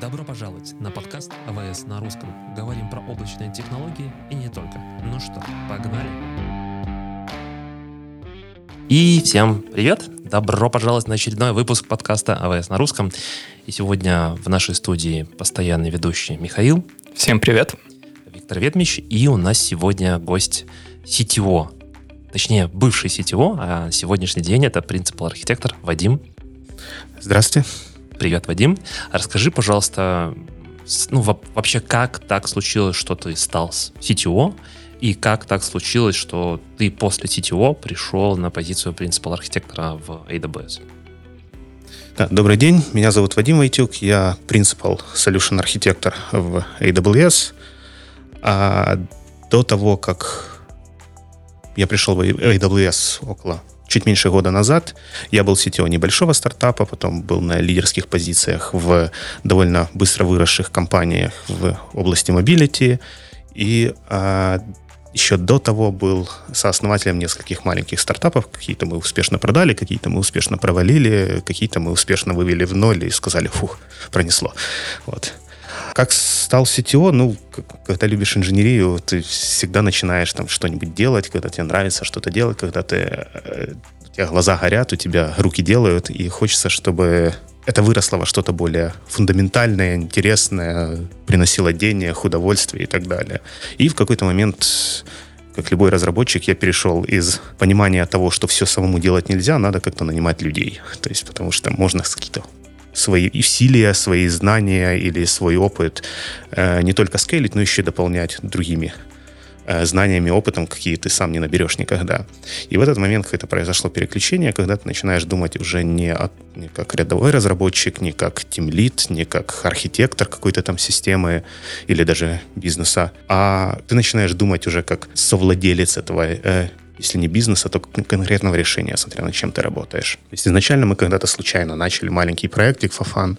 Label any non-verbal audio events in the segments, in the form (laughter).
Добро пожаловать на подкаст АВС на русском. Говорим про облачные технологии и не только. Ну что, погнали? И всем привет! Добро пожаловать на очередной выпуск подкаста АВС на русском. И сегодня в нашей студии постоянный ведущий Михаил. Всем привет! Виктор Ветмич. И у нас сегодня гость CTO. Точнее, бывший CTO, а сегодняшний день это принципал архитектор Вадим. Здравствуйте. Привет, Вадим. Расскажи, пожалуйста, ну, вообще, как так случилось, что ты стал CTO, и как так случилось, что ты после CTO пришел на позицию принципал архитектора в AWS? Да, добрый день, меня зовут Вадим Войтюк, я принципал solution архитектор в AWS. А до того, как я пришел в AWS около чуть меньше года назад я был CTO небольшого стартапа, потом был на лидерских позициях в довольно быстро выросших компаниях в области mobility. И а, еще до того был сооснователем нескольких маленьких стартапов. Какие-то мы успешно продали, какие-то мы успешно провалили, какие-то мы успешно вывели в ноль и сказали, фух, пронесло. Вот. Как стал CTO, ну, когда любишь инженерию, ты всегда начинаешь там что-нибудь делать, когда тебе нравится что-то делать, когда ты, э, у тебя глаза горят, у тебя руки делают, и хочется, чтобы это выросло во что-то более фундаментальное, интересное, приносило денег, удовольствие и так далее. И в какой-то момент как любой разработчик, я перешел из понимания того, что все самому делать нельзя, надо как-то нанимать людей. То есть, потому что можно какие-то свои усилия, свои знания или свой опыт э, не только скейлить, но еще и дополнять другими э, знаниями, опытом, какие ты сам не наберешь никогда. И в этот момент это произошло переключение, когда ты начинаешь думать уже не, от, не как рядовой разработчик, не как тимлит, не как архитектор какой-то там системы или даже бизнеса, а ты начинаешь думать уже как совладелец этого э, если не бизнеса, то конкретного решения, смотря на чем ты работаешь. То есть изначально мы когда-то случайно начали маленький проектик for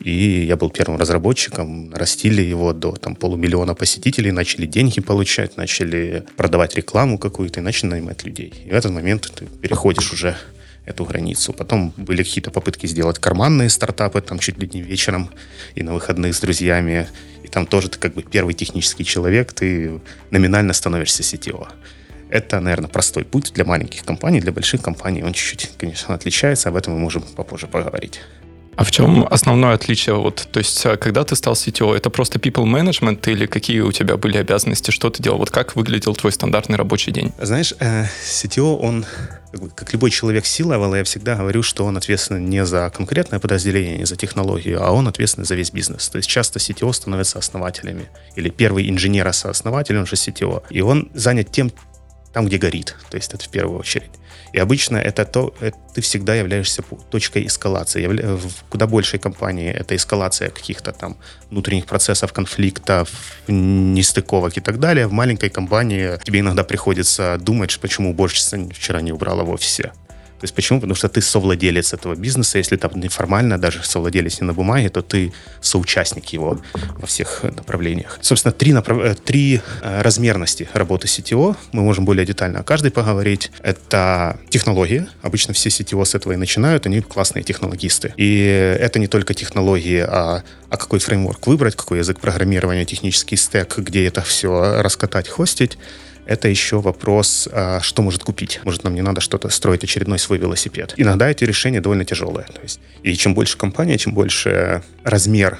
и я был первым разработчиком, растили его до там, полумиллиона посетителей, начали деньги получать, начали продавать рекламу какую-то и начали нанимать людей. И в этот момент ты переходишь уже эту границу. Потом были какие-то попытки сделать карманные стартапы, там чуть ли не вечером и на выходных с друзьями. И там тоже ты как бы первый технический человек, ты номинально становишься CTO. Это, наверное, простой путь для маленьких компаний, для больших компаний. Он чуть-чуть, конечно, отличается, об этом мы можем попозже поговорить. А в чем основное отличие? Вот, то есть, а, когда ты стал CTO, это просто people management или какие у тебя были обязанности, что ты делал? Вот как выглядел твой стандартный рабочий день? Знаешь, э, CTO, он, как любой человек C-level, я всегда говорю, что он ответственен не за конкретное подразделение, не за технологию, а он ответственен за весь бизнес. То есть часто CTO становятся основателями. Или первый инженер-сооснователь, он же CTO. И он занят тем, там, где горит. То есть это в первую очередь. И обычно это то, это ты всегда являешься точкой эскалации. Явля, в куда большей компании это эскалация каких-то там внутренних процессов, конфликтов, нестыковок и так далее. В маленькой компании тебе иногда приходится думать, почему уборщица вчера не убрала в офисе. То есть почему? Потому что ты совладелец этого бизнеса. Если там неформально, даже совладелец не на бумаге, то ты соучастник его во всех направлениях. Собственно, три, направ... Э, три э, размерности работы CTO. Мы можем более детально о каждой поговорить. Это технологии. Обычно все CTO с этого и начинают. Они классные технологисты. И это не только технологии, а, а какой фреймворк выбрать, какой язык программирования, технический стек, где это все раскатать, хостить это еще вопрос, а, что может купить. Может, нам не надо что-то строить, очередной свой велосипед. Иногда эти решения довольно тяжелые. То есть, и чем больше компания, чем больше размер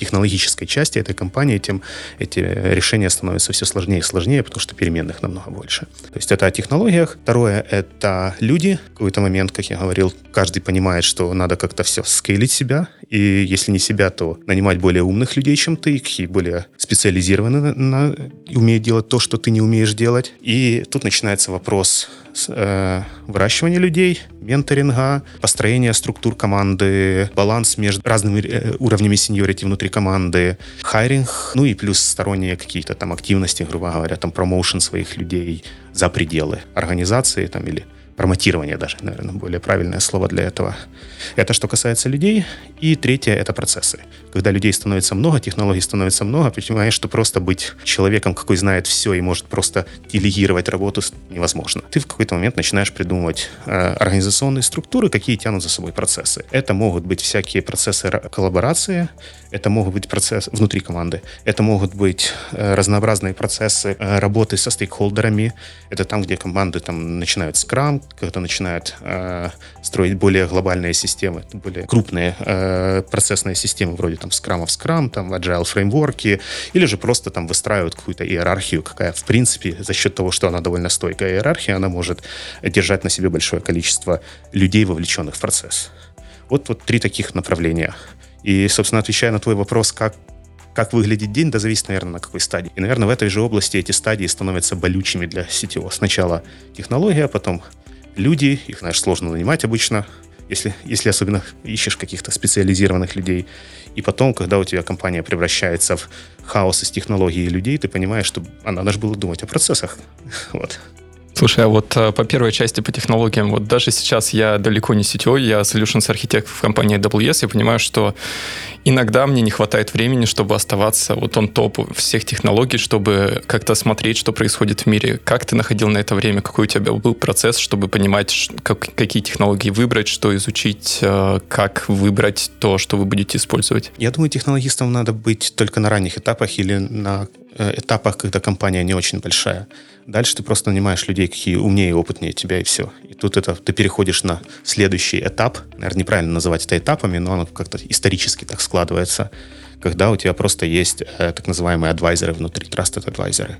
технологической части этой компании, тем эти решения становятся все сложнее и сложнее, потому что переменных намного больше. То есть это о технологиях. Второе — это люди. В какой-то момент, как я говорил, каждый понимает, что надо как-то все скейлить себя, и если не себя, то нанимать более умных людей, чем ты, какие более специализированы на, на, умеют делать то, что ты не умеешь делать. И тут начинается вопрос э, выращивания людей, менторинга, построения структур команды, баланс между разными э, уровнями сеньорити внутри команды, хайринг, ну и плюс сторонние какие-то там активности, грубо говоря, там промоушен своих людей за пределы организации там или форматирование даже, наверное, более правильное слово для этого. Это что касается людей. И третье — это процессы. Когда людей становится много, технологий становится много, понимаешь, что просто быть человеком, какой знает все и может просто делегировать работу невозможно. Ты в какой-то момент начинаешь придумывать э, организационные структуры, какие тянут за собой процессы. Это могут быть всякие процессы коллаборации, это могут быть процессы внутри команды, это могут быть э, разнообразные процессы э, работы со стейкхолдерами, это там, где команды там начинают скрам, когда начинают э, строить более глобальные системы, более крупные э, процессные системы, вроде там скрама в скрам, там agile фреймворки, или же просто там выстраивают какую-то иерархию, какая в принципе за счет того, что она довольно стойкая иерархия, она может держать на себе большое количество людей, вовлеченных в процесс. Вот, вот три таких направления. И, собственно, отвечая на твой вопрос, как как выглядит день, да зависит, наверное, на какой стадии. И, наверное, в этой же области эти стадии становятся болючими для CTO. Сначала технология, потом люди, их, знаешь, сложно нанимать обычно, если, если особенно ищешь каких-то специализированных людей. И потом, когда у тебя компания превращается в хаос из технологий и людей, ты понимаешь, что а надо же было думать о процессах. (laughs) Вот. Слушай, а вот э, по первой части по технологиям, вот даже сейчас я далеко не CTO, я solutions архитект в компании AWS, я понимаю, что иногда мне не хватает времени, чтобы оставаться вот он топ всех технологий, чтобы как-то смотреть, что происходит в мире. Как ты находил на это время? Какой у тебя был процесс, чтобы понимать, как, какие технологии выбрать, что изучить, э, как выбрать то, что вы будете использовать? Я думаю, технологистам надо быть только на ранних этапах или на э, этапах, когда компания не очень большая. Дальше ты просто нанимаешь людей, какие умнее и опытнее тебя, и все. И тут это ты переходишь на следующий этап. Наверное, неправильно называть это этапами, но оно как-то исторически так складывается, когда у тебя просто есть э, так называемые адвайзеры внутри, trusted адвайзеры.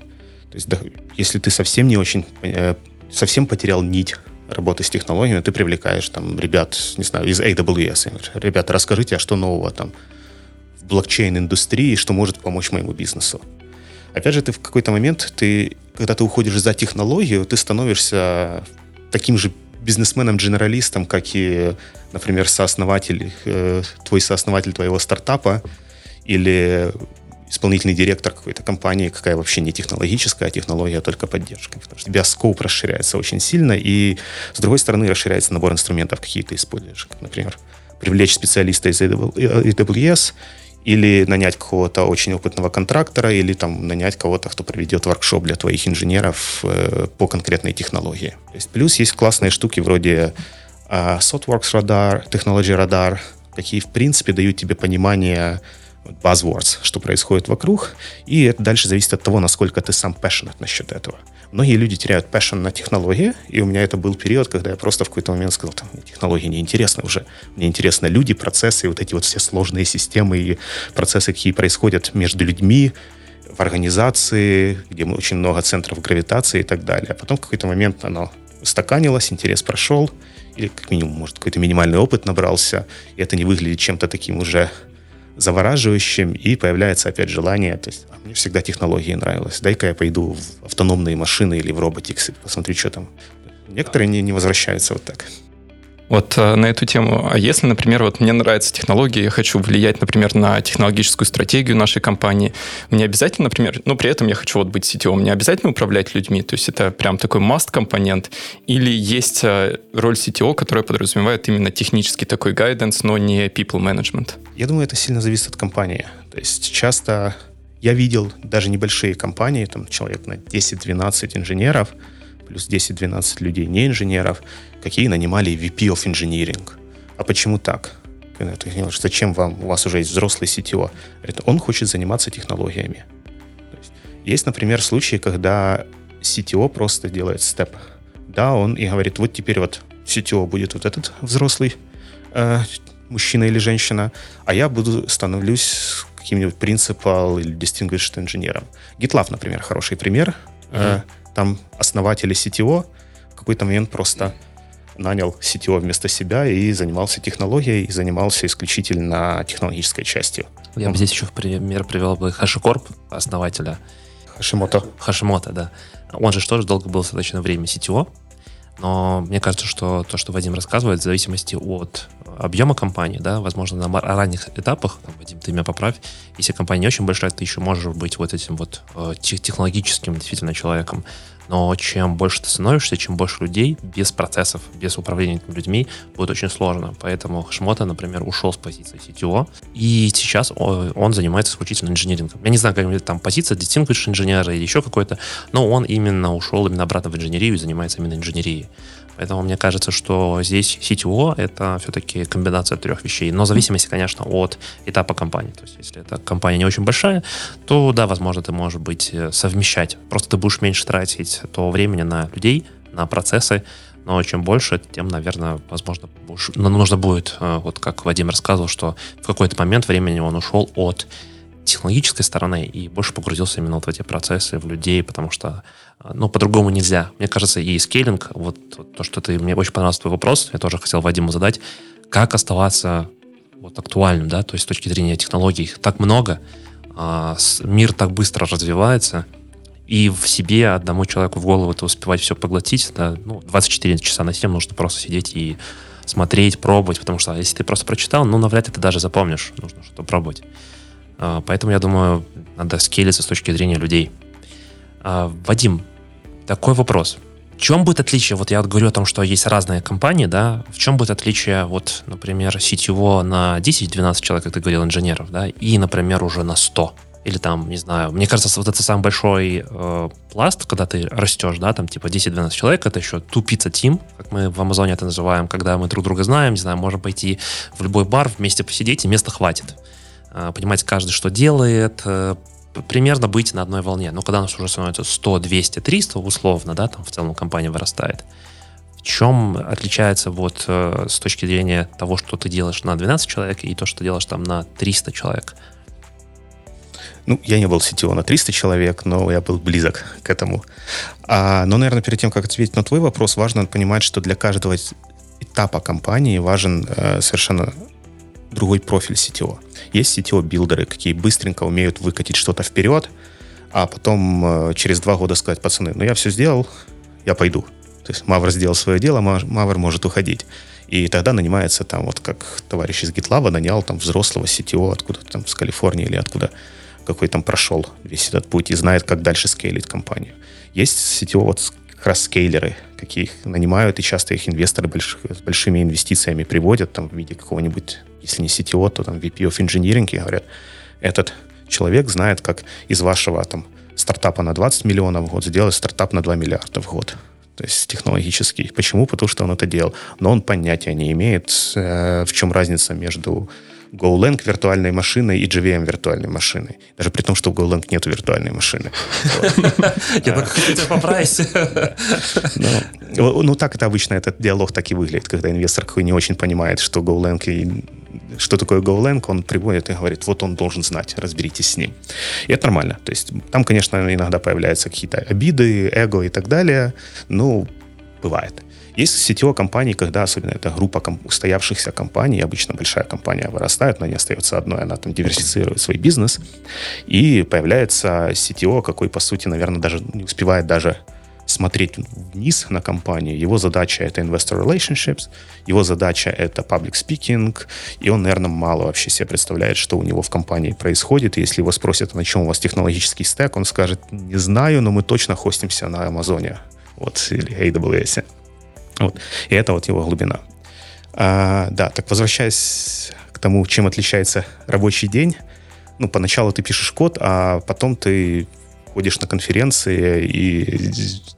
То есть, да, если ты совсем не очень, э, совсем потерял нить работы с технологиями, ты привлекаешь там ребят, не знаю, из AWS. Ребята, расскажите, а что нового там в блокчейн-индустрии, что может помочь моему бизнесу. Опять же, ты в какой-то момент, ты, когда ты уходишь за технологию, ты становишься таким же бизнесменом-дженералистом, как и, например, сооснователь, э, твой сооснователь твоего стартапа или исполнительный директор какой-то компании, какая вообще не технологическая, а технология а только поддержка. Потому что у тебя скоп расширяется очень сильно, и с другой стороны расширяется набор инструментов, какие ты используешь. Например, привлечь специалиста из AWS или нанять какого-то очень опытного контрактора, или там нанять кого-то, кто проведет воркшоп для твоих инженеров э, по конкретной технологии. То есть, плюс есть классные штуки вроде э, SOTWORKS Radar, Technology Radar, какие, в принципе, дают тебе понимание buzzwords, что происходит вокруг, и это дальше зависит от того, насколько ты сам passionate насчет этого. Многие люди теряют passion на технологии, и у меня это был период, когда я просто в какой-то момент сказал, там, технологии не интересны уже. Мне интересны люди, процессы, вот эти вот все сложные системы и процессы, какие происходят между людьми, в организации, где очень много центров гравитации и так далее. А потом в какой-то момент оно устаканилось, интерес прошел, или как минимум, может, какой-то минимальный опыт набрался, и это не выглядит чем-то таким уже завораживающим, и появляется опять желание, то есть, а мне всегда технологии нравилось, дай-ка я пойду в автономные машины или в роботиксы, посмотрю, что там. Некоторые не, не возвращаются вот так. Вот э, на эту тему. А если, например, вот мне нравится технология, я хочу влиять, например, на технологическую стратегию нашей компании, мне обязательно, например, ну, при этом я хочу вот быть CTO, мне обязательно управлять людьми, то есть это прям такой must-компонент, или есть э, роль CTO, которая подразумевает именно технический такой guidance, но не people management? Я думаю, это сильно зависит от компании. То есть часто я видел даже небольшие компании, там человек на 10-12 инженеров, плюс 10-12 людей не инженеров, какие нанимали VP of Engineering. А почему так? Зачем вам, у вас уже есть взрослый CTO? Это он хочет заниматься технологиями. Есть, есть, например, случаи, когда CTO просто делает степ. Да, он и говорит, вот теперь вот CTO будет вот этот взрослый э, мужчина или женщина, а я буду становлюсь каким-нибудь принципал или distinguished инженером. GitLab, например, хороший пример. Mm-hmm. Там основатели CTO в какой-то момент просто нанял CTO вместо себя и занимался технологией, и занимался исключительно технологической частью. Я бы здесь еще в пример привел бы HashiCorp, основателя. Хашимото. Хашимото, да. Он же тоже долго был достаточно время CTO, но мне кажется, что то, что Вадим рассказывает, в зависимости от объема компании, да, возможно, на ранних этапах, там, Вадим, ты меня поправь, если компания не очень большая, ты еще можешь быть вот этим вот э, технологическим действительно человеком. Но чем больше ты становишься, чем больше людей, без процессов, без управления этими людьми, будет очень сложно. Поэтому Хашмота, например, ушел с позиции CTO, и сейчас он занимается исключительно инженерингом. Я не знаю, как там позиция distinguished инженера или еще какой-то, но он именно ушел именно обратно в инженерию и занимается именно инженерией. Поэтому мне кажется, что здесь CTO — это все-таки комбинация трех вещей. Но в зависимости, конечно, от этапа компании. То есть, если эта компания не очень большая, то, да, возможно, ты можешь быть э, совмещать. Просто ты будешь меньше тратить то времени на людей, на процессы, но чем больше, тем, наверное, возможно, будешь, ну, нужно будет, э, вот как Вадим рассказывал, что в какой-то момент времени он ушел от технологической стороны и больше погрузился именно вот в эти процессы, в людей, потому что, э, ну, по-другому нельзя. Мне кажется, и скейлинг, вот то, что ты, мне очень понравился твой вопрос, я тоже хотел Вадиму задать, как оставаться вот актуальным, да, то есть с точки зрения технологий? Так много, а, мир так быстро развивается, и в себе одному человеку в голову это успевать все поглотить, да, ну, 24 часа на 7 нужно просто сидеть и смотреть, пробовать, потому что если ты просто прочитал, ну, навряд ли ты даже запомнишь, нужно что-то пробовать. А, поэтому, я думаю, надо скейлиться с точки зрения людей. А, Вадим, такой вопрос. В чем будет отличие, вот я говорю о том, что есть разные компании, да, в чем будет отличие, вот, например, сетевого на 10-12 человек, как ты говорил, инженеров, да, и, например, уже на 100? Или там, не знаю, мне кажется, вот это самый большой э, пласт, когда ты растешь, да, там типа 10-12 человек, это еще тупица тим, как мы в Амазоне это называем, когда мы друг друга знаем, не знаю, можем пойти в любой бар, вместе посидеть, и места хватит. Э, понимать каждый, что делает, э, примерно быть на одной волне. Но когда у нас уже становится 100, 200, 300 условно, да, там в целом компания вырастает, в чем отличается вот э, с точки зрения того, что ты делаешь на 12 человек и то, что ты делаешь там на 300 человек? Ну, я не был CTO на 300 человек, но я был близок к этому. А, но, наверное, перед тем, как ответить на твой вопрос, важно понимать, что для каждого этапа компании важен э, совершенно другой профиль CTO. Есть CTO-билдеры, какие быстренько умеют выкатить что-то вперед, а потом э, через два года сказать, пацаны, ну я все сделал, я пойду. То есть Мавр сделал свое дело, Мавр может уходить. И тогда нанимается там, вот как товарищ из GitLab нанял там взрослого CTO откуда-то там с Калифорнии или откуда, какой там прошел весь этот путь и знает, как дальше скейлить компанию. Есть CTO вот как раз скейлеры, какие их нанимают, и часто их инвесторы больших, с большими инвестициями приводят там в виде какого-нибудь если не CTO, то там VP of Engineering, и говорят, этот человек знает, как из вашего там стартапа на 20 миллионов в год сделать стартап на 2 миллиарда в год. То есть технологический. Почему? Потому что он это делал. Но он понятия не имеет, э, в чем разница между GoLang виртуальной машиной и JVM виртуальной машиной. Даже при том, что в GoLang нет виртуальной машины. (laughs) Я только хочу тебя поправить. Ну, ну, так это обычно, этот диалог так и выглядит, когда инвестор какой не очень понимает, что GoLang и что такое GoLang, он приводит и говорит, вот он должен знать, разберитесь с ним. И это нормально. То есть там, конечно, иногда появляются какие-то обиды, эго и так далее. Ну, бывает. Есть сетевые компании, когда особенно это группа устоявшихся компаний, обычно большая компания вырастает, но не остается одной, она там диверсифицирует свой бизнес, и появляется сетево, какой, по сути, наверное, даже не успевает даже смотреть вниз на компанию. Его задача это investor relationships, его задача это public speaking, и он, наверное, мало вообще себе представляет, что у него в компании происходит. И если его спросят, на чем у вас технологический стек, он скажет, не знаю, но мы точно хостимся на Амазоне вот, или AWS. Вот. И это вот его глубина. А, да, так возвращаясь к тому, чем отличается рабочий день. Ну, поначалу ты пишешь код, а потом ты ходишь на конференции и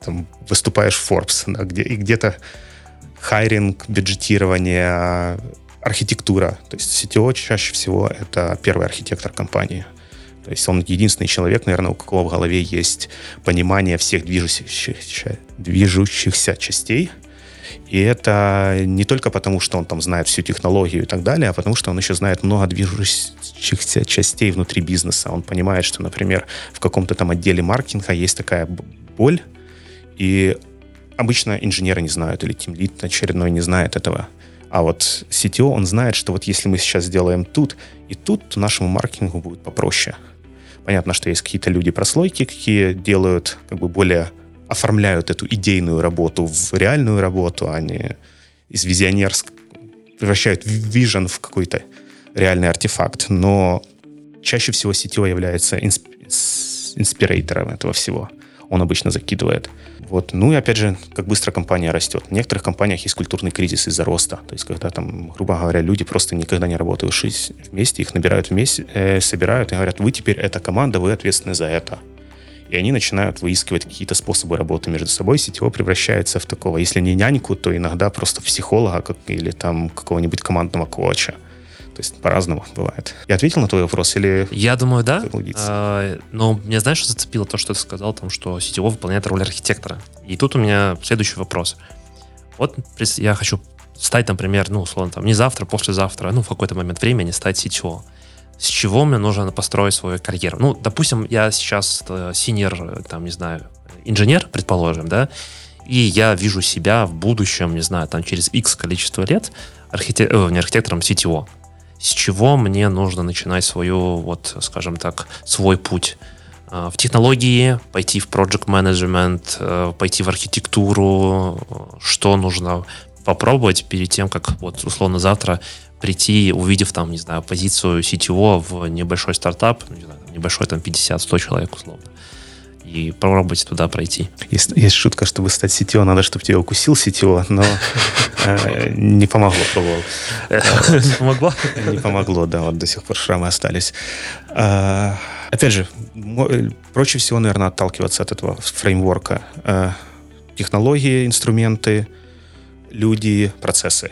там, выступаешь в Forbes, да, где, и где-то хайринг, бюджетирование, архитектура. То есть CTO чаще всего это первый архитектор компании. То есть он единственный человек, наверное, у кого в голове есть понимание всех движущихся, движущихся частей – и это не только потому, что он там знает всю технологию и так далее, а потому что он еще знает много движущихся частей внутри бизнеса. Он понимает, что, например, в каком-то там отделе маркетинга есть такая боль, и обычно инженеры не знают, или тимлит очередной не знает этого. А вот CTO, он знает, что вот если мы сейчас сделаем тут и тут, то нашему маркетингу будет попроще. Понятно, что есть какие-то люди-прослойки, какие делают как бы более оформляют эту идейную работу в реальную работу, а не из визионерск превращают вижен в какой-то реальный артефакт. Но чаще всего сетевой является инсп... инспирейтором этого всего. Он обычно закидывает Вот. Ну и опять же, как быстро компания растет. В некоторых компаниях есть культурный кризис из-за роста. То есть, когда там, грубо говоря, люди просто никогда не работают вместе, их набирают вместе, э, собирают и говорят, вы теперь эта команда, вы ответственны за это. И они начинают выискивать какие-то способы работы между собой. Сетево превращается в такого, если не няньку, то иногда просто психолога как, или там какого-нибудь командного коуча. То есть по-разному бывает. Я ответил на твой вопрос или... Я думаю, да. А, но мне знаешь, что зацепило то, что ты сказал, там, что сетево выполняет роль архитектора. И тут у меня следующий вопрос. Вот я хочу стать, например, ну, условно, там, не завтра, послезавтра, ну, в какой-то момент времени стать сетево. С чего мне нужно построить свою карьеру? Ну, допустим, я сейчас синер, э, там, не знаю, инженер, предположим, да, и я вижу себя в будущем, не знаю, там, через X количество лет архитек... э, не архитектором сетево с чего мне нужно начинать свою, вот, скажем так, свой путь а, в технологии, пойти в project management, э, пойти в архитектуру, что нужно попробовать перед тем, как вот условно завтра прийти, увидев там, не знаю, позицию CTO в небольшой стартап, не знаю, небольшой там 50-100 человек условно и попробовать туда пройти. Есть, есть шутка, чтобы стать сетево, надо, чтобы тебя укусил сетево, но э, не помогло, пробовал. (laughs) Не помогло? Не помогло, да, вот до сих пор шрамы остались. А, опять же, проще всего, наверное, отталкиваться от этого фреймворка. Э, технологии, инструменты, люди, процессы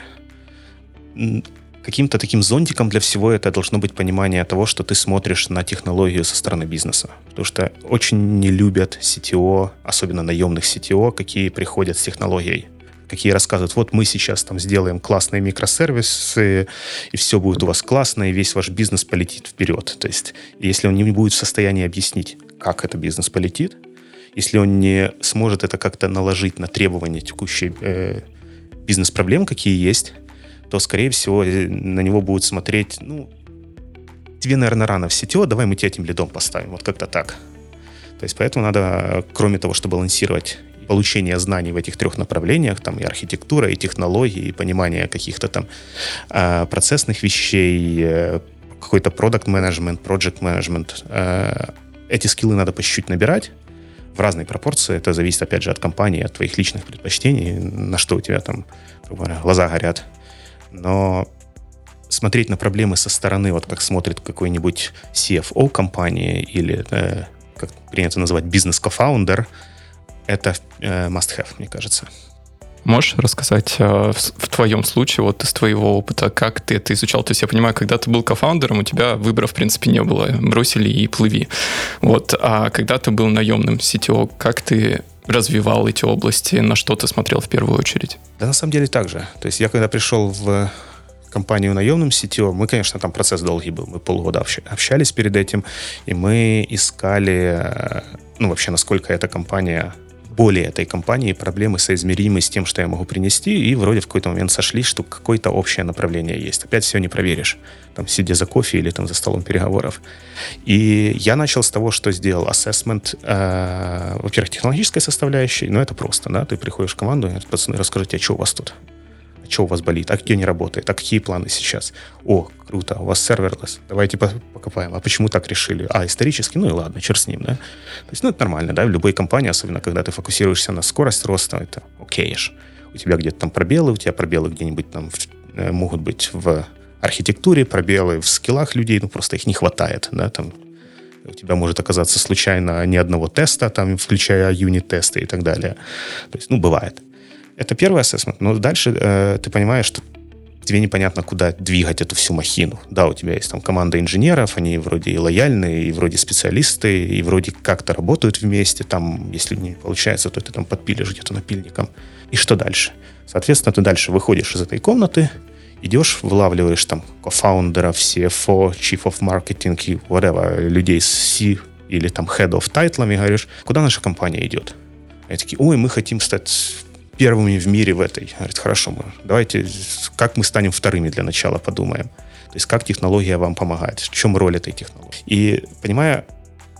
каким-то таким зонтиком для всего это должно быть понимание того, что ты смотришь на технологию со стороны бизнеса. Потому что очень не любят CTO, особенно наемных CTO, какие приходят с технологией какие рассказывают, вот мы сейчас там сделаем классные микросервисы, и все будет у вас классно, и весь ваш бизнес полетит вперед. То есть, если он не будет в состоянии объяснить, как это бизнес полетит, если он не сможет это как-то наложить на требования текущей э, бизнес-проблем, какие есть, то, скорее всего, э, на него будут смотреть, ну, тебе, наверное, рано в сетево, давай мы тебя этим лидом поставим. Вот как-то так. То есть поэтому надо, кроме того, чтобы балансировать получение знаний в этих трех направлениях, там и архитектура, и технологии, и понимание каких-то там э, процессных вещей, э, какой-то продукт менеджмент, project менеджмент. Э, эти скиллы надо по чуть-чуть набирать в разной пропорции. Это зависит, опять же, от компании, от твоих личных предпочтений, на что у тебя там, говоря, глаза горят но смотреть на проблемы со стороны, вот как смотрит какой-нибудь CFO компании или, э, как принято называть, бизнес-кофаундер, это э, must-have, мне кажется. Можешь рассказать э, в, в твоем случае, вот из твоего опыта, как ты это изучал? То есть я понимаю, когда ты был кофаундером, у тебя выбора в принципе не было. Бросили и плыви. Вот. А когда ты был наемным CTO, как ты развивал эти области, на что ты смотрел в первую очередь? Да, на самом деле так же. То есть я когда пришел в компанию наемным CTO, мы, конечно, там процесс долгий был, мы полгода общались перед этим, и мы искали, э, ну, вообще, насколько эта компания более этой компании проблемы соизмеримы с тем, что я могу принести, и вроде в какой-то момент сошлись, что какое-то общее направление есть. Опять все не проверишь, там, сидя за кофе или там за столом переговоров. И я начал с того, что сделал ассессмент, э, во-первых, технологической составляющей, но это просто, да, ты приходишь в команду и говоришь, пацаны, расскажите, а что у вас тут? Что у вас болит, а где не работает, а какие планы сейчас. О, круто, у вас серверлесс, давайте покопаем. А почему так решили? А, исторически, ну и ладно, черт с ним, да. То есть, ну, это нормально, да, в любой компании, особенно когда ты фокусируешься на скорость роста, это окей У тебя где-то там пробелы, у тебя пробелы где-нибудь там э, могут быть в архитектуре, пробелы в скиллах людей, ну, просто их не хватает, да, там у тебя может оказаться случайно ни одного теста, там, включая юнит-тесты и так далее. То есть, ну, бывает. Это первый ассессмент, но дальше э, ты понимаешь, что тебе непонятно, куда двигать эту всю махину. Да, у тебя есть там команда инженеров, они вроде и лояльные, и вроде специалисты, и вроде как-то работают вместе. Там, если не получается, то ты там подпилишь где-то напильником. И что дальше? Соответственно, ты дальше выходишь из этой комнаты, идешь, вылавливаешь там кофаундеров, CFO, Chief of Marketing и whatever, людей с C или там Head of тайтлами, говоришь, куда наша компания идет? Они такие, ой, мы хотим стать первыми в мире в этой. Говорит, хорошо, мы, давайте, как мы станем вторыми для начала, подумаем. То есть как технология вам помогает, в чем роль этой технологии. И понимая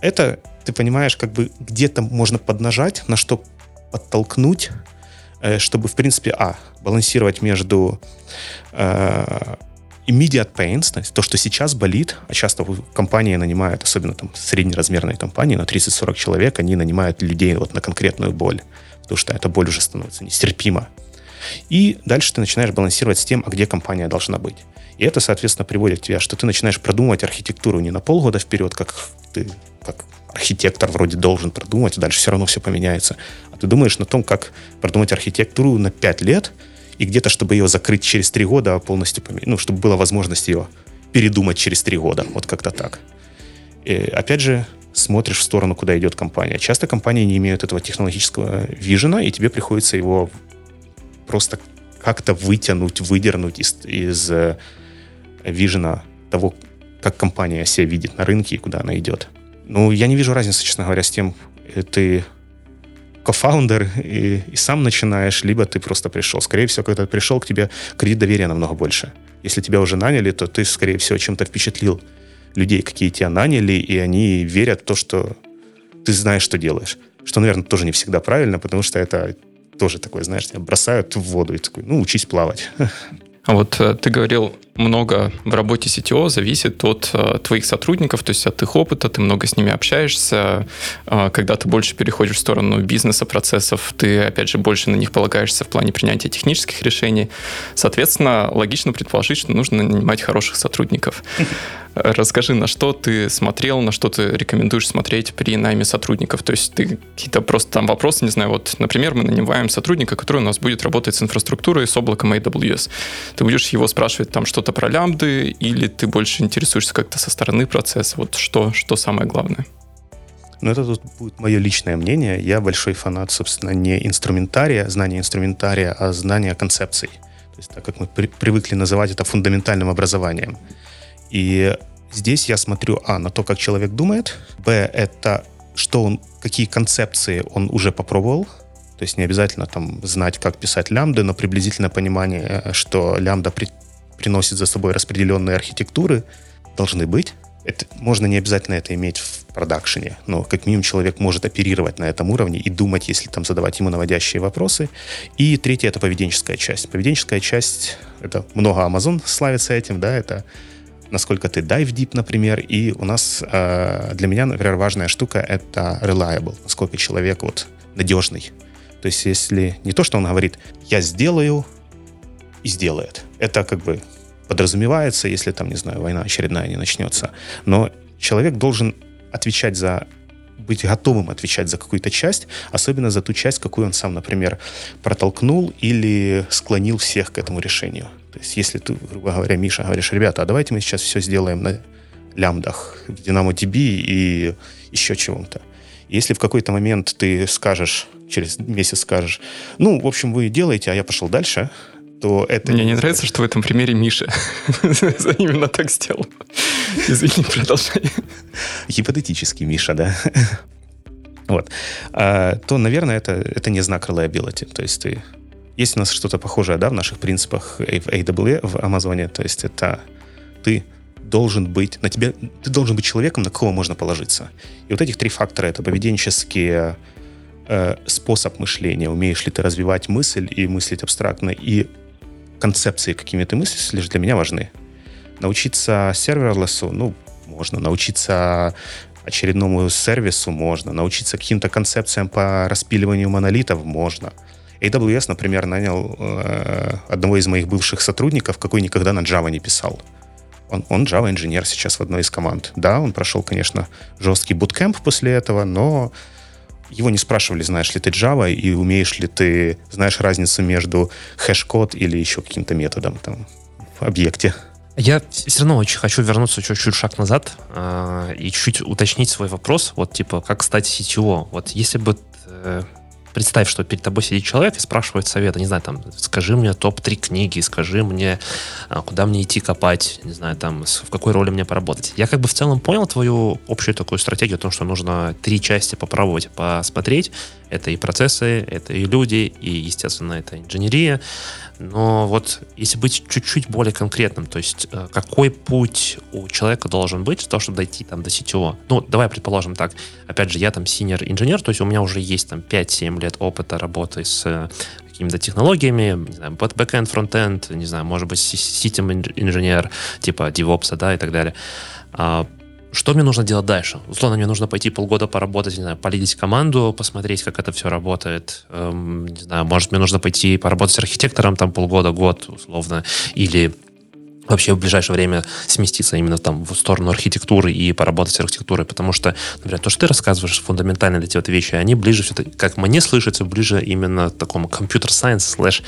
это, ты понимаешь, как бы где-то можно поднажать, на что подтолкнуть, э, чтобы, в принципе, а, балансировать между э, immediate pains, то есть то, что сейчас болит, а часто компании нанимают, особенно там среднеразмерные компании, на 30-40 человек, они нанимают людей вот на конкретную боль, потому что эта боль уже становится нестерпима. И дальше ты начинаешь балансировать с тем, а где компания должна быть. И это, соответственно, приводит к тебе, что ты начинаешь продумывать архитектуру не на полгода вперед, как ты как архитектор вроде должен продумать, а дальше все равно все поменяется. А ты думаешь на том, как продумать архитектуру на 5 лет, и где-то, чтобы ее закрыть через 3 года, а полностью поменять, ну, чтобы была возможность ее передумать через 3 года. Вот как-то так. И, опять же, смотришь в сторону, куда идет компания. Часто компании не имеют этого технологического вижена, и тебе приходится его просто как-то вытянуть, выдернуть из, из э, вижена того, как компания себя видит на рынке и куда она идет. Ну, я не вижу разницы, честно говоря, с тем, э, ты кофаундер и, и сам начинаешь, либо ты просто пришел. Скорее всего, когда ты пришел, к тебе кредит доверия намного больше. Если тебя уже наняли, то ты, скорее всего, чем-то впечатлил людей, какие тебя наняли, и они верят в то, что ты знаешь, что делаешь. Что, наверное, тоже не всегда правильно, потому что это тоже такое, знаешь, тебя бросают в воду и такой, ну, учись плавать. (laughs) А вот э, ты говорил, много в работе CTO зависит от э, твоих сотрудников, то есть от их опыта, ты много с ними общаешься. Э, когда ты больше переходишь в сторону бизнеса, процессов, ты, опять же, больше на них полагаешься в плане принятия технических решений. Соответственно, логично предположить, что нужно нанимать хороших сотрудников. (laughs) Расскажи, на что ты смотрел, на что ты рекомендуешь смотреть при найме сотрудников? То есть ты какие-то просто там вопросы, не знаю, вот, например, мы нанимаем сотрудника, который у нас будет работать с инфраструктурой, с облаком AWS. Ты будешь его спрашивать там что-то про лямбды, или ты больше интересуешься как-то со стороны процесса? Вот что, что самое главное? Ну, это тут будет мое личное мнение. Я большой фанат, собственно, не инструментария, знания инструментария, а знания концепций. То есть так как мы при, привыкли называть это фундаментальным образованием. И здесь я смотрю, а, на то, как человек думает, б, это что он, какие концепции он уже попробовал, то есть не обязательно там знать, как писать лямбды, но приблизительное понимание, э, что лямбда при, приносит за собой распределенные архитектуры, должны быть. Это, можно не обязательно это иметь в продакшене, но как минимум человек может оперировать на этом уровне и думать, если там задавать ему наводящие вопросы. И третье — это поведенческая часть. Поведенческая часть — это много Amazon славится этим, да, это насколько ты dive deep, например, и у нас э, для меня, например, важная штука — это reliable, насколько человек вот надежный. То есть если не то, что он говорит «я сделаю» и сделает. Это как бы подразумевается, если там, не знаю, война очередная не начнется. Но человек должен отвечать за быть готовым отвечать за какую-то часть, особенно за ту часть, какую он сам, например, протолкнул или склонил всех к этому решению. То есть если ты, грубо говоря, Миша, говоришь, ребята, а давайте мы сейчас все сделаем на лямбдах, в DynamoDB и еще чего-то. Если в какой-то момент ты скажешь, через месяц скажешь, ну, в общем, вы делаете, а я пошел дальше, то это... Мне не нравится, что в этом примере Миша (laughs) именно так сделал. Извини, продолжай. Гипотетический Миша, да. Вот. А, то, наверное, это, это не знак reliability. То есть ты... Есть у нас что-то похожее, да, в наших принципах в AWS, в Амазоне. То есть это ты должен быть, на тебе, ты должен быть человеком, на кого можно положиться. И вот этих три фактора — это поведенческие э, способ мышления, умеешь ли ты развивать мысль и мыслить абстрактно, и концепции, какими ты мыслишь, для меня важны. Научиться серверлессу, ну, можно. Научиться очередному сервису можно. Научиться каким-то концепциям по распиливанию монолитов можно. AWS, например, нанял э, одного из моих бывших сотрудников, какой никогда на Java не писал. Он, он Java-инженер сейчас в одной из команд. Да, он прошел, конечно, жесткий буткемп после этого, но его не спрашивали, знаешь ли ты Java и умеешь ли ты, знаешь разницу между хэш-код или еще каким-то методом там в объекте. Я все равно очень хочу вернуться чуть-чуть шаг назад э, и чуть-чуть уточнить свой вопрос. Вот типа, как стать CTO? Вот если бы э, представь, что перед тобой сидит человек и спрашивает совета, не знаю, там, скажи мне топ-3 книги, скажи мне, а, куда мне идти копать, не знаю, там, в какой роли мне поработать. Я как бы в целом понял твою общую такую стратегию о том, что нужно три части попробовать, посмотреть. Это и процессы, это и люди, и, естественно, это инженерия. Но вот если быть чуть-чуть более конкретным, то есть э, какой путь у человека должен быть для чтобы дойти там до CTO? Ну, давай предположим так. Опять же, я там синер инженер, то есть у меня уже есть там 5-7 лет опыта работы с какими-то технологиями, не знаю, backend, frontend, не знаю, может быть, систем инженер, типа DevOps, да, и так далее. Что мне нужно делать дальше? Условно, мне нужно пойти полгода поработать, не знаю, полидить команду, посмотреть, как это все работает. Эм, не знаю, может, мне нужно пойти поработать с архитектором там полгода, год, условно, или вообще в ближайшее время сместиться именно там в сторону архитектуры и поработать с архитектурой, потому что, например, то, что ты рассказываешь, фундаментальные эти вот вещи, они ближе, все как мне слышится, ближе именно такому компьютер-сайенс слэш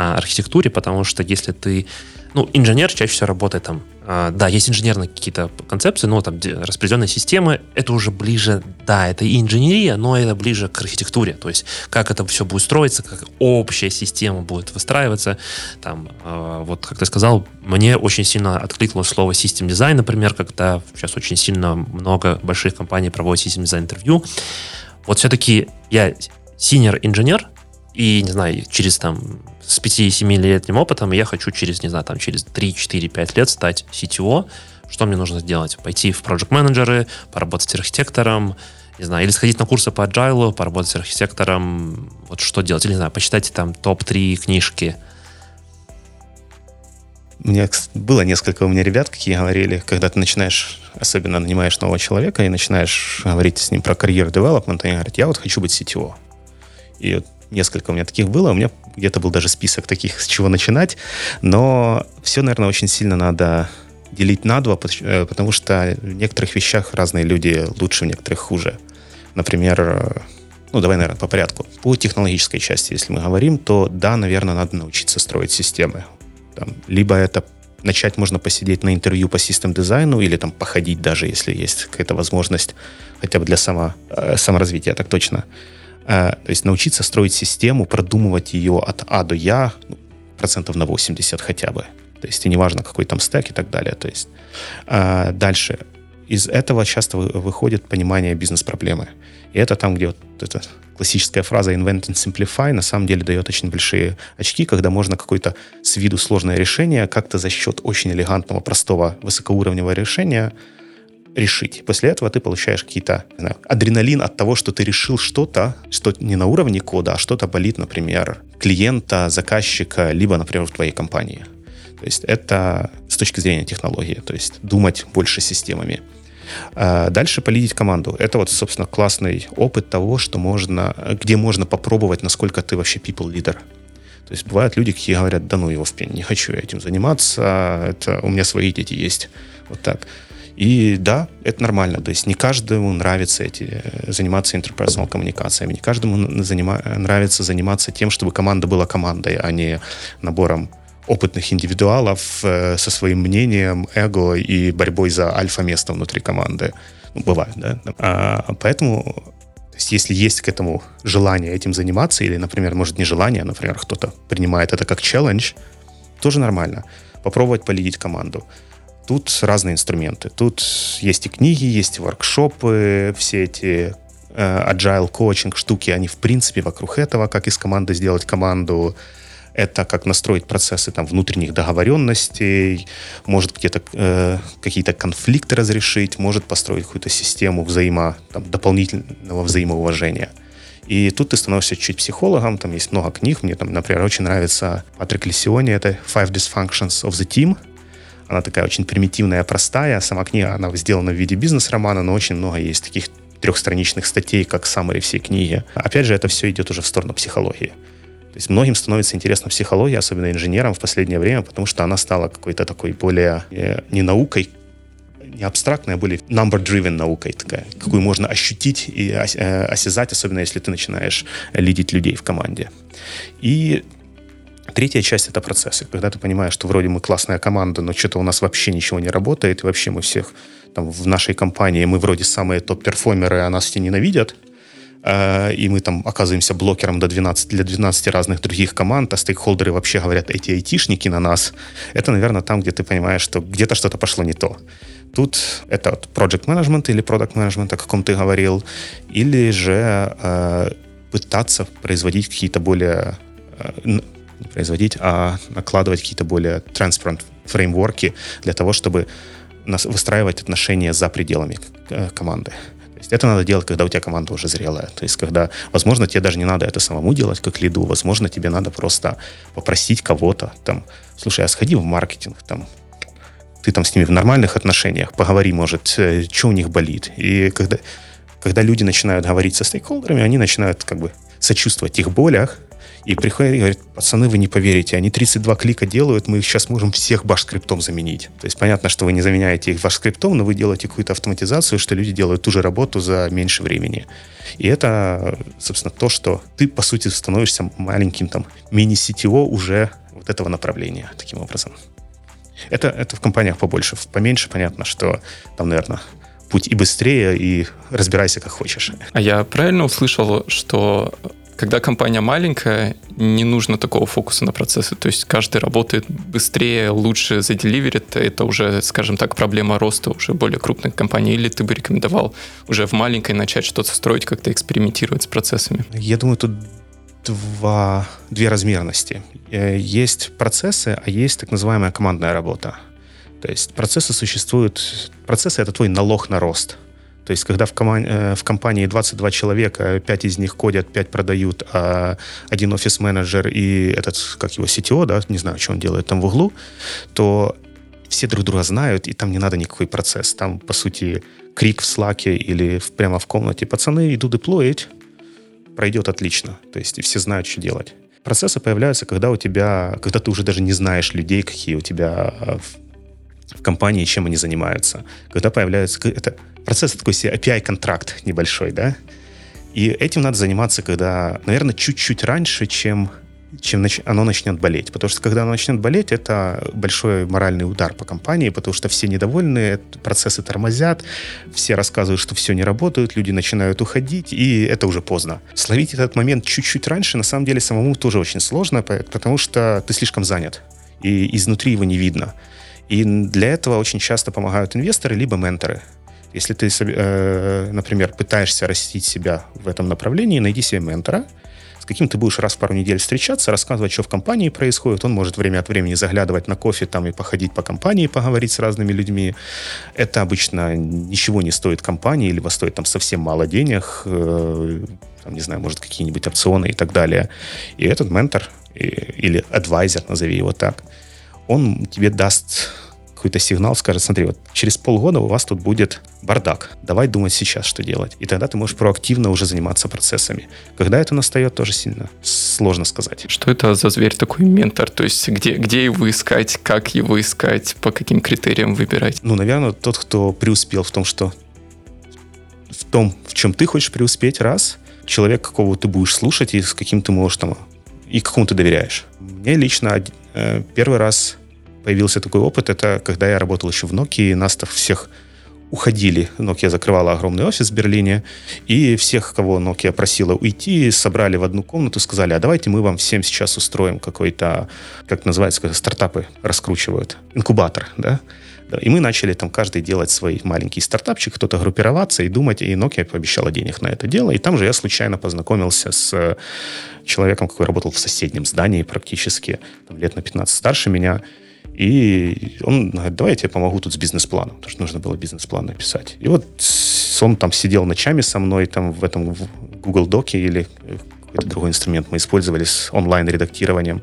архитектуре, потому что если ты ну, инженер чаще всего работает там. А, да, есть инженерные какие-то концепции, но там распределенные системы, это уже ближе, да, это и инженерия, но это ближе к архитектуре. То есть, как это все будет строиться, как общая система будет выстраиваться. Там, а, вот, как ты сказал, мне очень сильно откликнулось слово систем дизайн, например, когда сейчас очень сильно много больших компаний проводят систем дизайн интервью. Вот все-таки я синер инженер, и, не знаю, через там с 5-7-летним опытом я хочу через, не знаю, там через 3-4-5 лет стать CTO. Что мне нужно сделать? Пойти в project менеджеры поработать архитектором, не знаю, или сходить на курсы по agile, поработать с архитектором, вот что делать, или, не знаю, почитать там топ-3 книжки. У меня было несколько у меня ребят, какие говорили, когда ты начинаешь, особенно нанимаешь нового человека и начинаешь говорить с ним про карьеру девелопмента, они говорят, я вот хочу быть CTO. И несколько у меня таких было, у меня где-то был даже список таких, с чего начинать, но все, наверное, очень сильно надо делить на два, э, потому что в некоторых вещах разные люди лучше, в некоторых хуже. Например, ну, давай, наверное, по порядку. По технологической части, если мы говорим, то да, наверное, надо научиться строить системы. Там, либо это начать можно посидеть на интервью по систем дизайну или там походить даже, если есть какая-то возможность хотя бы для само, э, так точно. Э, то есть научиться строить систему, продумывать ее от А до Я ну, процентов на 80 хотя бы. То есть и неважно, какой там стек и так далее. То есть э, дальше. Из этого часто выходит понимание бизнес-проблемы. И это там, где вот эта классическая фраза invent and simplify на самом деле дает очень большие очки, когда можно какое-то с виду сложное решение как-то за счет очень элегантного, простого, высокоуровневого решения решить. После этого ты получаешь какие-то знаю, адреналин от того, что ты решил что-то, что не на уровне кода, а что-то болит, например, клиента, заказчика, либо, например, в твоей компании. То есть это с точки зрения технологии, то есть думать больше системами. А дальше полидить команду. Это вот, собственно, классный опыт того, что можно, где можно попробовать, насколько ты вообще people leader. То есть бывают люди, которые говорят, да ну его в пень, не хочу я этим заниматься, это у меня свои дети есть. Вот так. И да, это нормально. То есть не каждому нравится эти, э, заниматься интерперсонал коммуникациями. Не каждому занима, нравится заниматься тем, чтобы команда была командой, а не набором опытных индивидуалов э, со своим мнением, эго и борьбой за альфа-место внутри команды. Ну, бывает, да. А, поэтому то есть, если есть к этому желание этим заниматься, или, например, может, не желание, а, например, кто-то принимает это как челлендж, тоже нормально. Попробовать полидить команду. Тут разные инструменты. Тут есть и книги, есть и воркшопы, все эти э, agile коучинг штуки, они в принципе вокруг этого, как из команды сделать команду, это как настроить процессы там внутренних договоренностей, может где-то э, какие-то конфликты разрешить, может построить какую-то систему взаимо, там, дополнительного взаимоуважения. И тут ты становишься чуть психологом, там есть много книг, мне там, например, очень нравится Патрик Лисиони, это Five Dysfunctions of the Team, она такая очень примитивная, простая. Сама книга, она сделана в виде бизнес-романа, но очень много есть таких трехстраничных статей, как summary всей книги. Опять же, это все идет уже в сторону психологии. То есть многим становится интересна психология, особенно инженерам в последнее время, потому что она стала какой-то такой более э, не наукой, не абстрактной, а более number-driven наукой такая, какую можно ощутить и э, осязать, особенно если ты начинаешь лидить людей в команде. И Третья часть — это процессы. Когда ты понимаешь, что вроде мы классная команда, но что-то у нас вообще ничего не работает, и вообще мы всех там, в нашей компании, мы вроде самые топ-перформеры, а нас все ненавидят, э, и мы там оказываемся блокером до 12, для 12 разных других команд, а стейкхолдеры вообще говорят, эти айтишники на нас. Это, наверное, там, где ты понимаешь, что где-то что-то пошло не то. Тут это project management или product management, о каком ты говорил, или же э, пытаться производить какие-то более э, не производить, а накладывать какие-то более transparent фреймворки для того, чтобы выстраивать отношения за пределами э, команды. То есть это надо делать, когда у тебя команда уже зрелая. То есть когда, возможно, тебе даже не надо это самому делать, как лиду, возможно, тебе надо просто попросить кого-то, там, слушай, а сходи в маркетинг, там, ты там с ними в нормальных отношениях, поговори, может, э, что у них болит. И когда, когда люди начинают говорить со стейкхолдерами, они начинают как бы сочувствовать их болях, и приходят и говорят, пацаны, вы не поверите, они 32 клика делают, мы их сейчас можем всех баш-скриптом заменить. То есть понятно, что вы не заменяете их баш-скриптом, но вы делаете какую-то автоматизацию, что люди делают ту же работу за меньше времени. И это, собственно, то, что ты, по сути, становишься маленьким там мини-CTO уже вот этого направления, таким образом. Это, это в компаниях побольше. Поменьше понятно, что там, наверное, путь и быстрее, и разбирайся как хочешь. А я правильно услышал, что когда компания маленькая, не нужно такого фокуса на процессы. То есть каждый работает быстрее, лучше заделиверит. Это уже, скажем так, проблема роста уже более крупных компаний. Или ты бы рекомендовал уже в маленькой начать что-то строить, как-то экспериментировать с процессами? Я думаю, тут два, две размерности. Э, есть процессы, а есть так называемая командная работа. То есть процессы существуют... Процессы — это твой налог на рост — то есть, когда в, коман- э, в компании 22 человека, 5 из них кодят, 5 продают, а один офис-менеджер и этот, как его, CTO, да, не знаю, что он делает там в углу, то все друг друга знают, и там не надо никакой процесс. Там, по сути, крик в слаке или в, прямо в комнате. Пацаны, иду деплоить, пройдет отлично. То есть, все знают, что делать. Процессы появляются, когда у тебя, когда ты уже даже не знаешь людей, какие у тебя в, в компании, чем они занимаются. Когда появляются... Это процесс такой себе API-контракт небольшой, да, и этим надо заниматься, когда, наверное, чуть-чуть раньше, чем, чем нач... оно начнет болеть. Потому что когда оно начнет болеть, это большой моральный удар по компании, потому что все недовольны, процессы тормозят, все рассказывают, что все не работает, люди начинают уходить, и это уже поздно. Словить этот момент чуть-чуть раньше, на самом деле, самому тоже очень сложно, потому что ты слишком занят, и изнутри его не видно. И для этого очень часто помогают инвесторы либо менторы. Если ты, э, например, пытаешься растить себя в этом направлении, найди себе ментора, с каким ты будешь раз в пару недель встречаться, рассказывать, что в компании происходит. Он может время от времени заглядывать на кофе там и походить по компании, поговорить с разными людьми. Это обычно ничего не стоит компании, либо стоит там совсем мало денег, э, там, не знаю, может, какие-нибудь опционы и так далее. И этот ментор или адвайзер, назови его так, он тебе даст какой-то сигнал, скажет, смотри, вот через полгода у вас тут будет бардак, давай думать сейчас, что делать. И тогда ты можешь проактивно уже заниматься процессами. Когда это настает, тоже сильно сложно сказать. Что это за зверь такой ментор? То есть где, где его искать, как его искать, по каким критериям выбирать? Ну, наверное, тот, кто преуспел в том, что в том, в чем ты хочешь преуспеть, раз, человек, какого ты будешь слушать и с каким ты можешь там и какому ты доверяешь. Мне лично э, первый раз появился такой опыт, это когда я работал еще в Nokia, и нас всех уходили. Nokia закрывала огромный офис в Берлине, и всех, кого Nokia просила уйти, собрали в одну комнату, сказали, а давайте мы вам всем сейчас устроим какой-то, как называется, стартапы раскручивают, инкубатор, да? И мы начали там каждый делать свой маленький стартапчик, кто-то группироваться и думать, и Nokia пообещала денег на это дело. И там же я случайно познакомился с человеком, который работал в соседнем здании практически, там, лет на 15 старше меня, и он говорит, давай я тебе помогу тут с бизнес-планом, потому что нужно было бизнес-план написать. И вот он там сидел ночами со мной там в этом Google Доке или какой-то другой инструмент мы использовали с онлайн-редактированием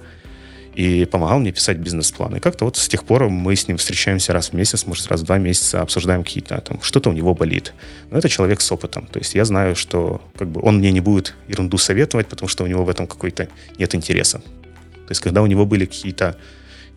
и помогал мне писать бизнес-план. И как-то вот с тех пор мы с ним встречаемся раз в месяц, может, раз в два месяца, обсуждаем какие-то там, что-то у него болит. Но это человек с опытом. То есть я знаю, что как бы он мне не будет ерунду советовать, потому что у него в этом какой-то нет интереса. То есть когда у него были какие-то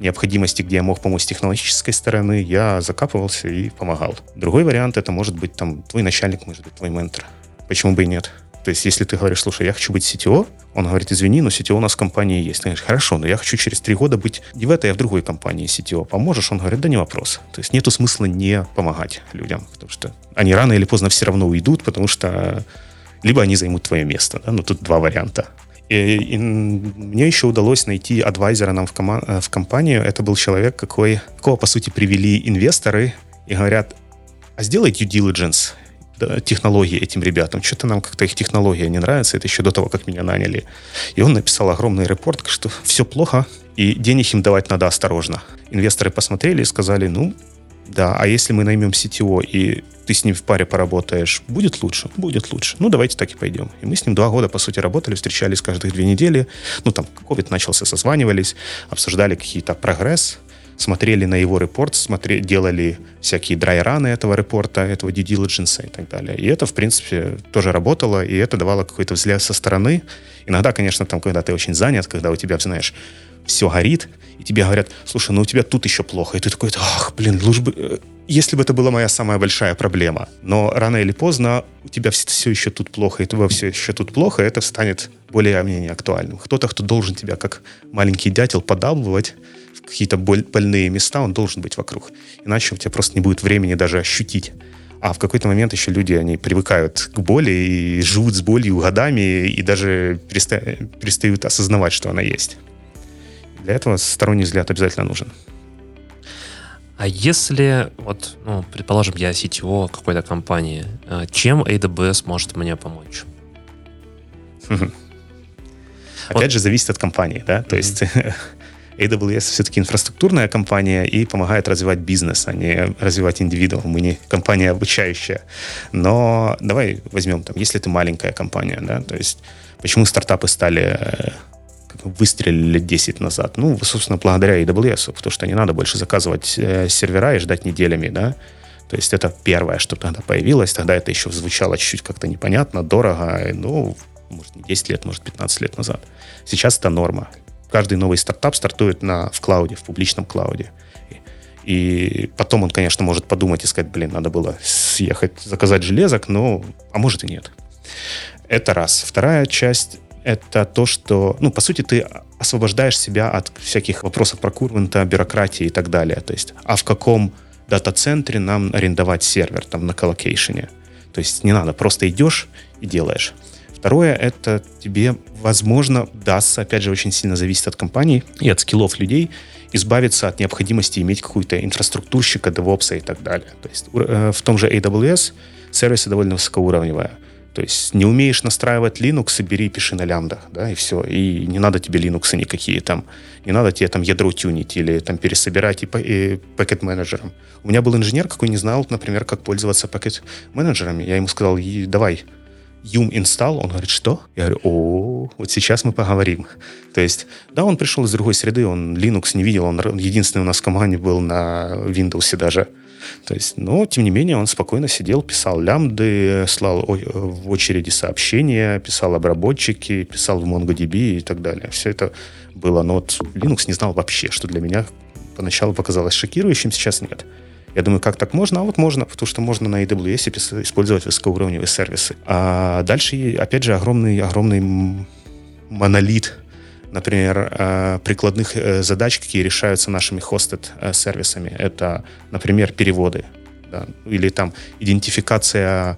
необходимости, где я мог помочь с технологической стороны, я закапывался и помогал. Другой вариант это может быть там твой начальник, может быть твой ментор. Почему бы и нет? То есть, если ты говоришь, слушай, я хочу быть CTO, он говорит, извини, но CTO у нас в компании есть. Ты говоришь, хорошо, но я хочу через три года быть не в этой, а в другой компании CTO. Поможешь? Он говорит, да не вопрос. То есть, нету смысла не помогать людям, потому что они рано или поздно все равно уйдут, потому что либо они займут твое место. Да? Ну, тут два варианта. И, и мне еще удалось найти адвайзера нам в, кома- э, в компанию. Это был человек, какой, какого, по сути, привели инвесторы и говорят, а сделай due diligence технологии этим ребятам. Что-то нам как-то их технология не нравится. Это еще до того, как меня наняли. И он написал огромный репорт, что все плохо, и денег им давать надо осторожно. Инвесторы посмотрели и сказали, ну, да, а если мы наймем CTO, и ты с ним в паре поработаешь, будет лучше? Будет лучше. Ну, давайте так и пойдем. И мы с ним два года, по сути, работали, встречались каждые две недели. Ну, там, ковид начался, созванивались, обсуждали какие-то прогресс, смотрели на его репорт, смотрели, делали всякие драйраны этого репорта, этого due diligence и так далее. И это, в принципе, тоже работало, и это давало какой-то взгляд со стороны. Иногда, конечно, там, когда ты очень занят, когда у тебя, знаешь, все горит, и тебе говорят, слушай, ну у тебя тут еще плохо. И ты такой, ах, блин, лучше бы... Э, если бы это была моя самая большая проблема. Но рано или поздно у тебя все, все еще тут плохо, и тебе все еще тут плохо, это станет более-менее актуальным. Кто-то, кто должен тебя как маленький дятел подалбывать, какие-то больные места, он должен быть вокруг. Иначе у тебя просто не будет времени даже ощутить. А в какой-то момент еще люди, они привыкают к боли и живут с болью годами и даже переста- перестают осознавать, что она есть. Для этого сторонний взгляд обязательно нужен. А если, вот, ну, предположим, я CTO какой-то компании, э, чем AWS может мне помочь? (laughs) Опять вот. же, зависит от компании, да, то есть (laughs) AWS все-таки инфраструктурная компания и помогает развивать бизнес, а не развивать индивидуум. Мы не компания обучающая. Но давай возьмем там, если ты маленькая компания, да, то есть почему стартапы стали э, выстрелили лет 10 назад? Ну, собственно, благодаря AWS, потому что не надо больше заказывать э, сервера и ждать неделями, да. То есть это первое, что тогда появилось. Тогда это еще звучало чуть-чуть как-то непонятно, дорого. Ну, может, не 10 лет, может, 15 лет назад. Сейчас это норма каждый новый стартап стартует на, в клауде, в публичном клауде. И потом он, конечно, может подумать и сказать, блин, надо было съехать, заказать железок, но, а может и нет. Это раз. Вторая часть — это то, что, ну, по сути, ты освобождаешь себя от всяких вопросов прокурмента, бюрократии и так далее. То есть, а в каком дата-центре нам арендовать сервер там на коллокейшене? То есть не надо, просто идешь и делаешь. Второе, это тебе, возможно, дастся, опять же, очень сильно зависит от компании и от скиллов людей, избавиться от необходимости иметь какую-то инфраструктурщика, девопса и так далее. То есть э, в том же AWS сервисы довольно высокоуровневые. То есть не умеешь настраивать Linux, бери, пиши на лямбдах, да, и все. И не надо тебе Linux никакие там, не надо тебе там ядро тюнить или там пересобирать и, и пакет менеджером. У меня был инженер, какой не знал, например, как пользоваться пакет менеджерами. Я ему сказал, давай, Yum install, он говорит, что? Я говорю, о, вот сейчас мы поговорим. То есть, да, он пришел из другой среды, он Linux не видел, он единственный у нас в команде был на Windows даже. То есть, но, тем не менее, он спокойно сидел, писал лямбды, слал в очереди сообщения, писал обработчики, писал в MongoDB и так далее. Все это было, но вот Linux не знал вообще, что для меня поначалу показалось шокирующим, сейчас нет. Я думаю, как так можно? А вот можно, потому что можно на AWS использовать высокоуровневые сервисы. А дальше, опять же, огромный, огромный монолит например, э, прикладных э, задач, какие решаются нашими хостед э. Это, например, переводы да, или там идентификация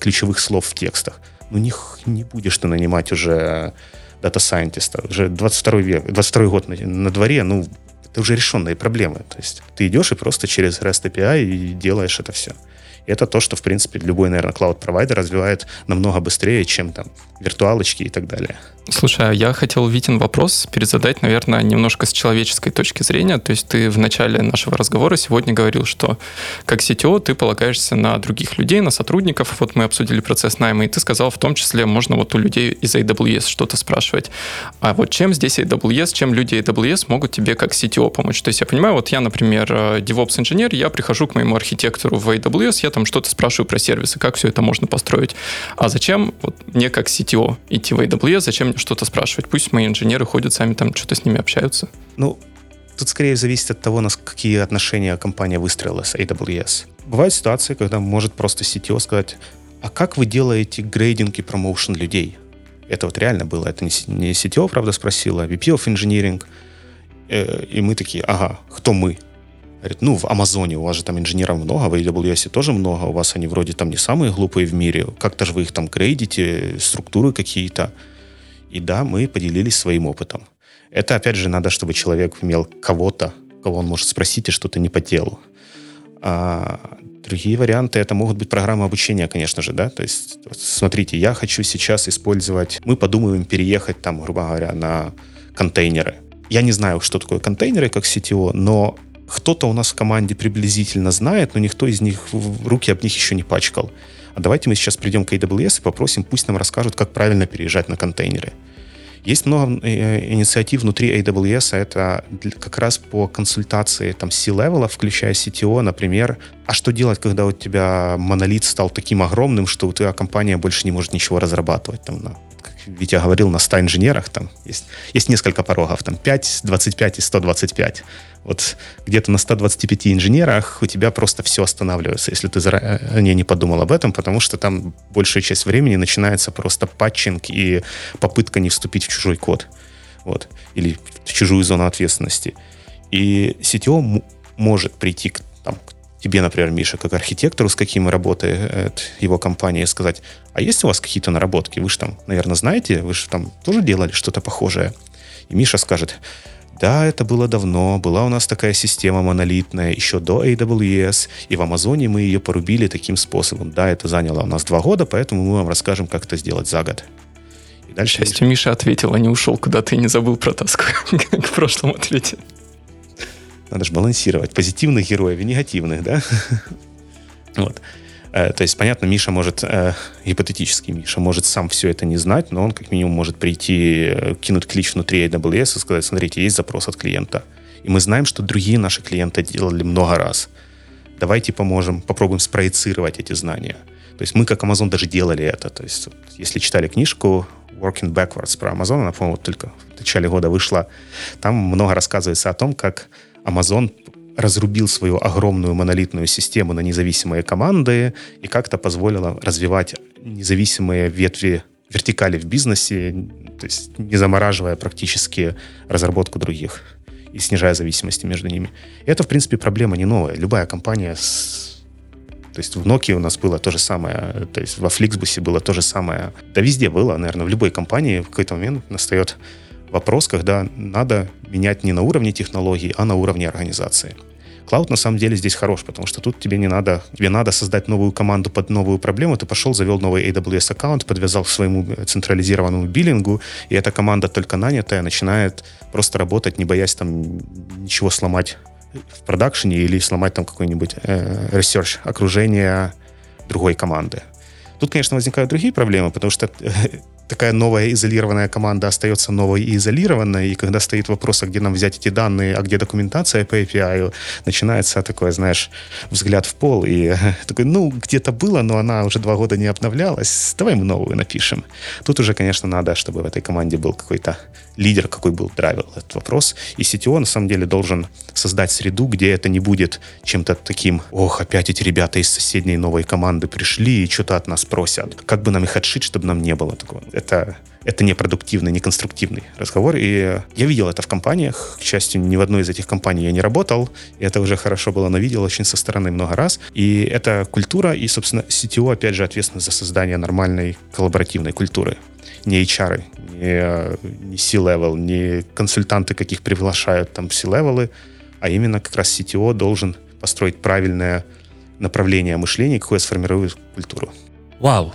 ключевых слов в текстах. Ну, них не будешь ты нанимать уже дата-сайентиста. Уже 22 век, 22 год на, на дворе, ну, это уже решенные проблемы. То есть ты идешь и просто через REST API и делаешь это все. И это то, что, в принципе, любой, наверное, cloud -провайдер развивает намного быстрее, чем там виртуалочки и так далее. Слушай, а я хотел Витин вопрос перезадать, наверное, немножко с человеческой точки зрения. То есть ты в начале нашего разговора сегодня говорил, что как CTO ты полагаешься на других людей, на сотрудников. Вот мы обсудили процесс найма, и ты сказал, в том числе можно вот у людей из AWS что-то спрашивать. А вот чем здесь AWS, чем люди AWS могут тебе как CTO помочь? То есть я понимаю, вот я, например, э, DevOps-инженер, я прихожу к моему архитектору в AWS, я там что-то спрашиваю про сервисы, как все это можно построить. А зачем вот мне как CTO идти в AWS, зачем что-то спрашивать. Пусть мои инженеры ходят сами там, что-то с ними общаются. Ну, тут скорее зависит от того, на какие отношения компания выстроила с AWS. Бывают ситуации, когда может просто CTO сказать, а как вы делаете грейдинг и промоушен людей? Это вот реально было. Это не CTO, правда, спросила, а VP of Engineering. Э, и мы такие, ага, кто мы? Говорит, ну, в Амазоне у вас же там инженеров много, в AWS тоже много, у вас они вроде там не самые глупые в мире, как-то же вы их там грейдите, структуры какие-то. И да, мы поделились своим опытом. Это, опять же, надо, чтобы человек имел кого-то, кого он может спросить и что-то не по делу. А другие варианты это могут быть программы обучения, конечно же, да. То есть, смотрите, я хочу сейчас использовать, мы подумаем переехать там, грубо говоря, на контейнеры. Я не знаю, что такое контейнеры как CTO, но кто-то у нас в команде приблизительно знает, но никто из них руки об них еще не пачкал. А давайте мы сейчас придем к AWS и попросим, пусть нам расскажут, как правильно переезжать на контейнеры. Есть много э, инициатив внутри AWS, это как раз по консультации там C-level, включая CTO, например. А что делать, когда у тебя монолит стал таким огромным, что у тебя компания больше не может ничего разрабатывать? Там, на, Витя говорил, на 100 инженерах там есть, есть несколько порогов, там 5, 25 и 125 вот где-то на 125 инженерах у тебя просто все останавливается, если ты заранее не подумал об этом, потому что там большая часть времени начинается просто патчинг и попытка не вступить в чужой код. Вот. Или в чужую зону ответственности. И CTO может прийти к, там, к тебе, например, Миша, как архитектору, с каким работает его компания, сказать, а есть у вас какие-то наработки? Вы же там, наверное, знаете, вы же там тоже делали что-то похожее. И Миша скажет, да, это было давно, была у нас такая система монолитная еще до AWS, и в Амазоне мы ее порубили таким способом. Да, это заняло у нас два года, поэтому мы вам расскажем, как это сделать за год. И дальше... К счастью, Миша ответил, а не ушел куда-то и не забыл про таску, (laughs) как в прошлом ответе. Надо же балансировать позитивных героев и негативных, да? (laughs) Вот. Э, то есть, понятно, Миша может, э, гипотетически Миша, может сам все это не знать, но он как минимум может прийти, э, кинуть клич внутри AWS и сказать, смотрите, есть запрос от клиента. И мы знаем, что другие наши клиенты делали много раз. Давайте поможем, попробуем спроецировать эти знания. То есть мы, как Amazon, даже делали это. То есть если читали книжку Working Backwards про Amazon, она, по-моему, только в начале года вышла, там много рассказывается о том, как Amazon разрубил свою огромную монолитную систему на независимые команды и как-то позволило развивать независимые ветви вертикали в бизнесе, то есть не замораживая практически разработку других и снижая зависимости между ними. И это, в принципе, проблема не новая. Любая компания с то есть в Nokia у нас было то же самое, то есть во Flixbus было то же самое. Да везде было, наверное, в любой компании в какой-то момент настает вопрос, когда надо менять не на уровне технологий, а на уровне организации. Клауд на самом деле здесь хорош, потому что тут тебе не надо, тебе надо создать новую команду под новую проблему. Ты пошел, завел новый AWS аккаунт, подвязал к своему централизированному биллингу, и эта команда только нанятая начинает просто работать, не боясь там ничего сломать в продакшене или сломать там какой-нибудь э, research окружение другой команды. Тут, конечно, возникают другие проблемы, потому что э, (laughs) такая новая изолированная команда остается новой и изолированной, и когда стоит вопрос, а где нам взять эти данные, а где документация по API, начинается такой, знаешь, взгляд в пол, и (laughs) такой, ну, где-то было, но она уже два года не обновлялась, давай мы новую напишем. Тут уже, конечно, надо, чтобы в этой команде был какой-то лидер, какой был драйвер этот вопрос, и CTO, на самом деле, должен создать среду, где это не будет чем-то таким, ох, опять эти ребята из соседней новой команды пришли и что-то от нас просят. Как бы нам их отшить, чтобы нам не было такого это, это непродуктивный, неконструктивный разговор. И я видел это в компаниях. К счастью, ни в одной из этих компаний я не работал. И это уже хорошо было, но видел очень со стороны много раз. И это культура, и, собственно, CTO, опять же, ответственна за создание нормальной коллаборативной культуры. Не HR, не, не C-level, не консультанты, каких приглашают там C-level, а именно как раз CTO должен построить правильное направление мышления, какое сформирует культуру. Вау!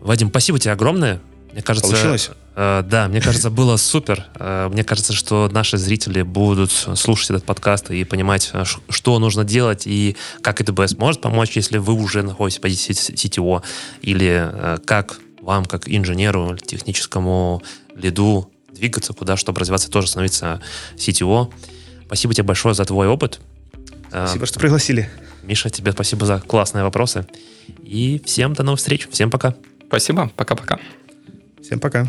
Вадим, спасибо тебе огромное. Мне кажется, Получилось? Э, да, мне кажется, было супер. Э, мне кажется, что наши зрители будут слушать этот подкаст и понимать, э, что нужно делать и как AWS может помочь, если вы уже находитесь в позиции CTO, или э, как вам, как инженеру, техническому лиду двигаться куда, чтобы развиваться, тоже становиться CTO. Спасибо тебе большое за твой опыт. Э, спасибо, что пригласили. Миша, тебе спасибо за классные вопросы. И всем до новых встреч. Всем пока. Спасибо. Пока-пока. Всем пока.